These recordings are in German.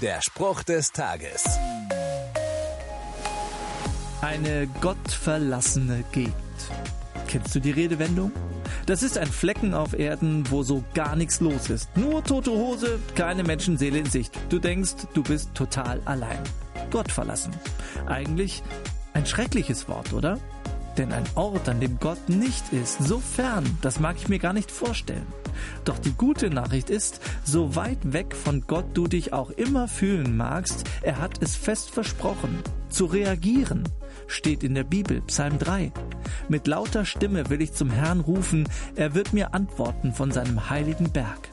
Der Spruch des Tages. Eine gottverlassene Gegend. Kennst du die Redewendung? Das ist ein Flecken auf Erden, wo so gar nichts los ist. Nur tote Hose, keine Menschenseele in Sicht. Du denkst, du bist total allein. Gott verlassen. Eigentlich ein schreckliches Wort, oder? Denn ein Ort, an dem Gott nicht ist, so fern, das mag ich mir gar nicht vorstellen. Doch die gute Nachricht ist, so weit weg von Gott du dich auch immer fühlen magst, er hat es fest versprochen. Zu reagieren steht in der Bibel, Psalm 3. Mit lauter Stimme will ich zum Herrn rufen, er wird mir antworten von seinem heiligen Berg.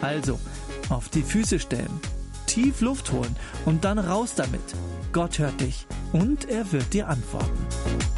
Also, auf die Füße stellen, tief Luft holen und dann raus damit. Gott hört dich und er wird dir antworten.